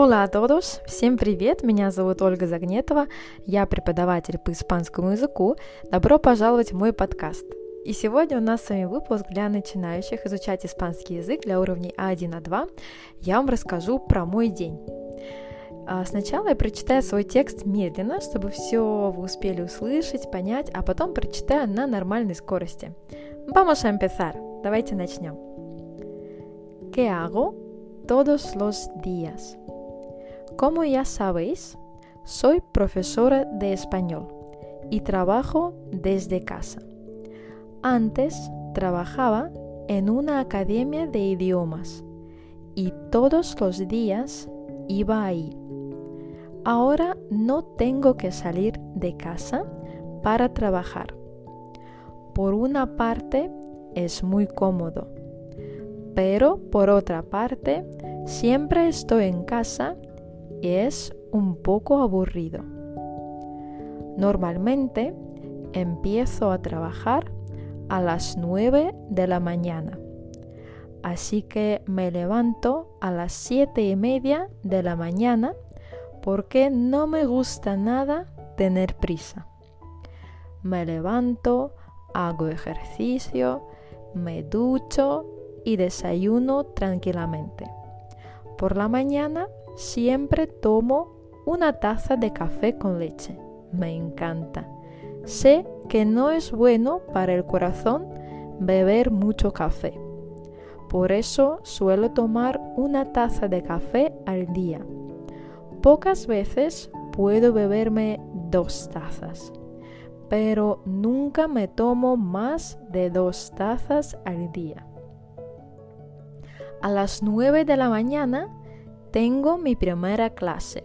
A todos! Всем привет! Меня зовут Ольга Загнетова, я преподаватель по испанскому языку. Добро пожаловать в мой подкаст. И сегодня у нас с вами выпуск для начинающих изучать испанский язык для уровней А1, А2. Я вам расскажу про мой день. А сначала я прочитаю свой текст медленно, чтобы все вы успели услышать, понять, а потом прочитаю на нормальной скорости. Vamos a empezar. Давайте начнем. ¿Qué hago todos los días? Como ya sabéis, soy profesora de español y trabajo desde casa. Antes trabajaba en una academia de idiomas y todos los días iba ahí. Ahora no tengo que salir de casa para trabajar. Por una parte es muy cómodo, pero por otra parte siempre estoy en casa es un poco aburrido. Normalmente empiezo a trabajar a las 9 de la mañana, así que me levanto a las 7 y media de la mañana porque no me gusta nada tener prisa. Me levanto, hago ejercicio, me ducho y desayuno tranquilamente. Por la mañana Siempre tomo una taza de café con leche. Me encanta. Sé que no es bueno para el corazón beber mucho café. Por eso suelo tomar una taza de café al día. Pocas veces puedo beberme dos tazas, pero nunca me tomo más de dos tazas al día. A las 9 de la mañana tengo mi primera clase.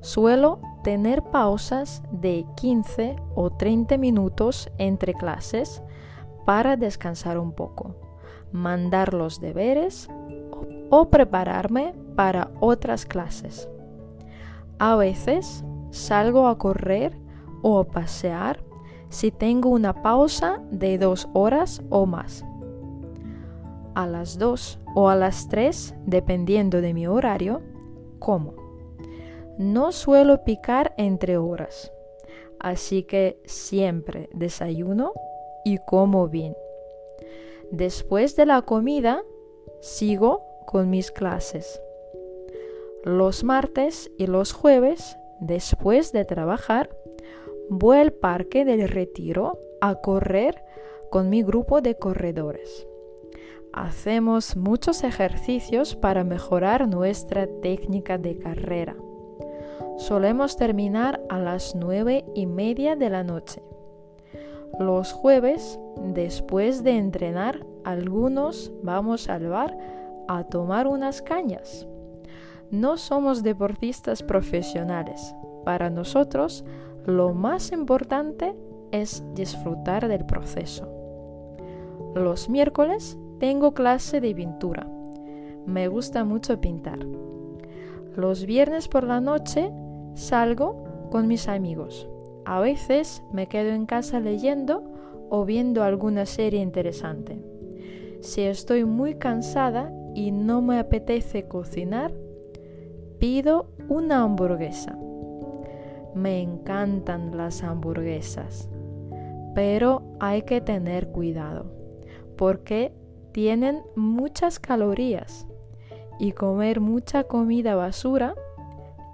Suelo tener pausas de 15 o 30 minutos entre clases para descansar un poco, mandar los deberes o prepararme para otras clases. A veces salgo a correr o a pasear si tengo una pausa de dos horas o más a las 2 o a las 3, dependiendo de mi horario, como. No suelo picar entre horas, así que siempre desayuno y como bien. Después de la comida, sigo con mis clases. Los martes y los jueves, después de trabajar, voy al parque del retiro a correr con mi grupo de corredores hacemos muchos ejercicios para mejorar nuestra técnica de carrera. Solemos terminar a las nueve y media de la noche. Los jueves, después de entrenar, algunos vamos al bar a tomar unas cañas. No somos deportistas profesionales. Para nosotros, lo más importante es disfrutar del proceso. Los miércoles tengo clase de pintura. Me gusta mucho pintar. Los viernes por la noche salgo con mis amigos. A veces me quedo en casa leyendo o viendo alguna serie interesante. Si estoy muy cansada y no me apetece cocinar, pido una hamburguesa. Me encantan las hamburguesas, pero hay que tener cuidado porque tienen muchas calorías y comer mucha comida basura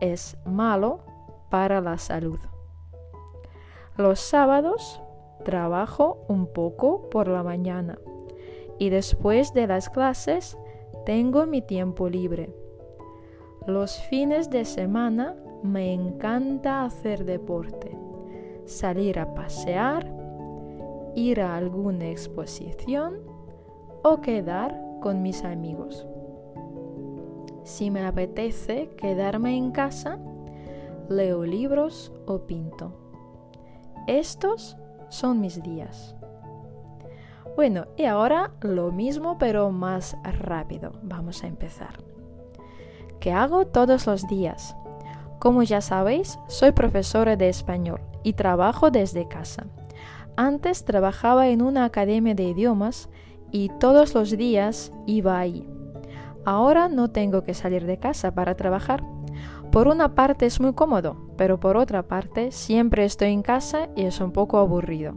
es malo para la salud. Los sábados trabajo un poco por la mañana y después de las clases tengo mi tiempo libre. Los fines de semana me encanta hacer deporte, salir a pasear, ir a alguna exposición o quedar con mis amigos. Si me apetece quedarme en casa, leo libros o pinto. Estos son mis días. Bueno, y ahora lo mismo pero más rápido. Vamos a empezar. ¿Qué hago todos los días? Como ya sabéis, soy profesora de español y trabajo desde casa. Antes trabajaba en una academia de idiomas y todos los días iba ahí. Ahora no tengo que salir de casa para trabajar, Por una parte es muy cómodo, pero por otra parte siempre estoy en casa y es un poco aburrido.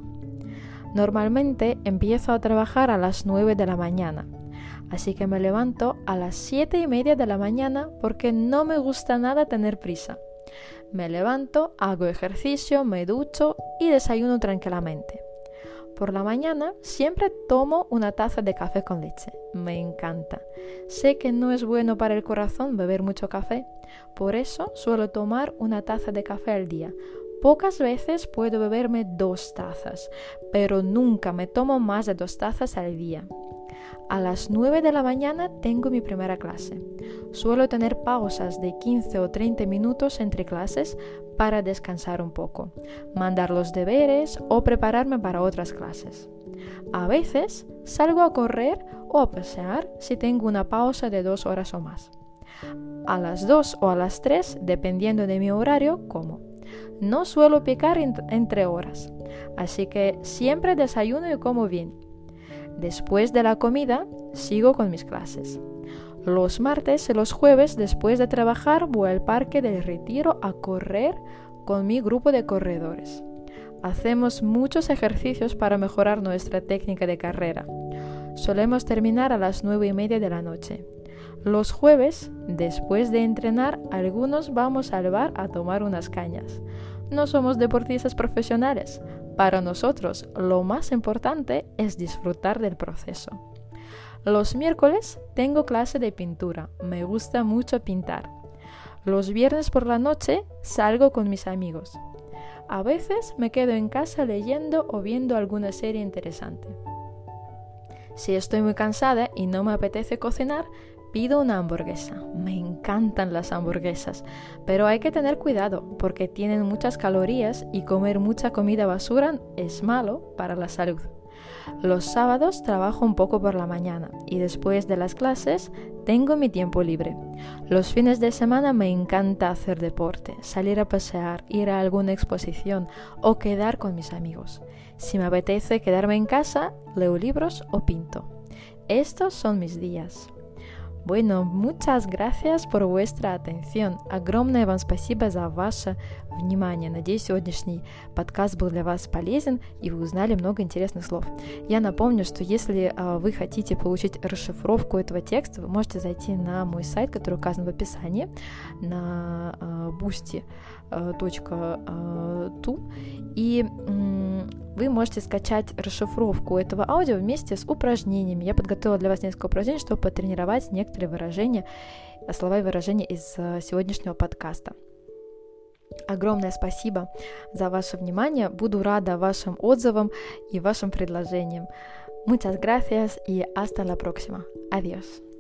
Normalmente empiezo a trabajar a las 9 de la mañana, así que me levanto a las 7 y media de la mañana porque no me gusta nada tener prisa. Me levanto, hago ejercicio, me ducho y desayuno tranquilamente. Por la mañana siempre tomo una taza de café con leche. Me encanta. Sé que no es bueno para el corazón beber mucho café, por eso suelo tomar una taza de café al día. Pocas veces puedo beberme dos tazas, pero nunca me tomo más de dos tazas al día. A las 9 de la mañana tengo mi primera clase. Suelo tener pausas de 15 o 30 minutos entre clases para descansar un poco, mandar los deberes o prepararme para otras clases. A veces salgo a correr o a pasear si tengo una pausa de dos horas o más. A las 2 o a las 3, dependiendo de mi horario, como. No suelo picar entre horas, así que siempre desayuno y como bien. Después de la comida, sigo con mis clases. Los martes y los jueves, después de trabajar, voy al parque del retiro a correr con mi grupo de corredores. Hacemos muchos ejercicios para mejorar nuestra técnica de carrera. Solemos terminar a las nueve y media de la noche. Los jueves, después de entrenar, algunos vamos al bar a tomar unas cañas. No somos deportistas profesionales, para nosotros lo más importante es disfrutar del proceso. Los miércoles tengo clase de pintura, me gusta mucho pintar. Los viernes por la noche salgo con mis amigos. A veces me quedo en casa leyendo o viendo alguna serie interesante. Si estoy muy cansada y no me apetece cocinar, pido una hamburguesa. Me encantan las hamburguesas, pero hay que tener cuidado porque tienen muchas calorías y comer mucha comida basura es malo para la salud. Los sábados trabajo un poco por la mañana y después de las clases tengo mi tiempo libre. Los fines de semana me encanta hacer deporte, salir a pasear, ir a alguna exposición o quedar con mis amigos. Si me apetece quedarme en casa, leo libros o pinto. Estos son mis días. Bueno, muchas gracias por vuestra atención. Огромное вам спасибо за ваше внимание. Надеюсь, сегодняшний подкаст был для вас полезен и вы узнали много интересных слов. Я напомню, что если э, вы хотите получить расшифровку этого текста, вы можете зайти на мой сайт, который указан в описании, на boosty.tu и вы можете скачать расшифровку этого аудио вместе с упражнениями. Я подготовила для вас несколько упражнений, чтобы потренировать некоторые выражения, слова и выражения из сегодняшнего подкаста. Огромное спасибо за ваше внимание. Буду рада вашим отзывам и вашим предложениям. Muchas gracias y hasta la próxima. Adiós.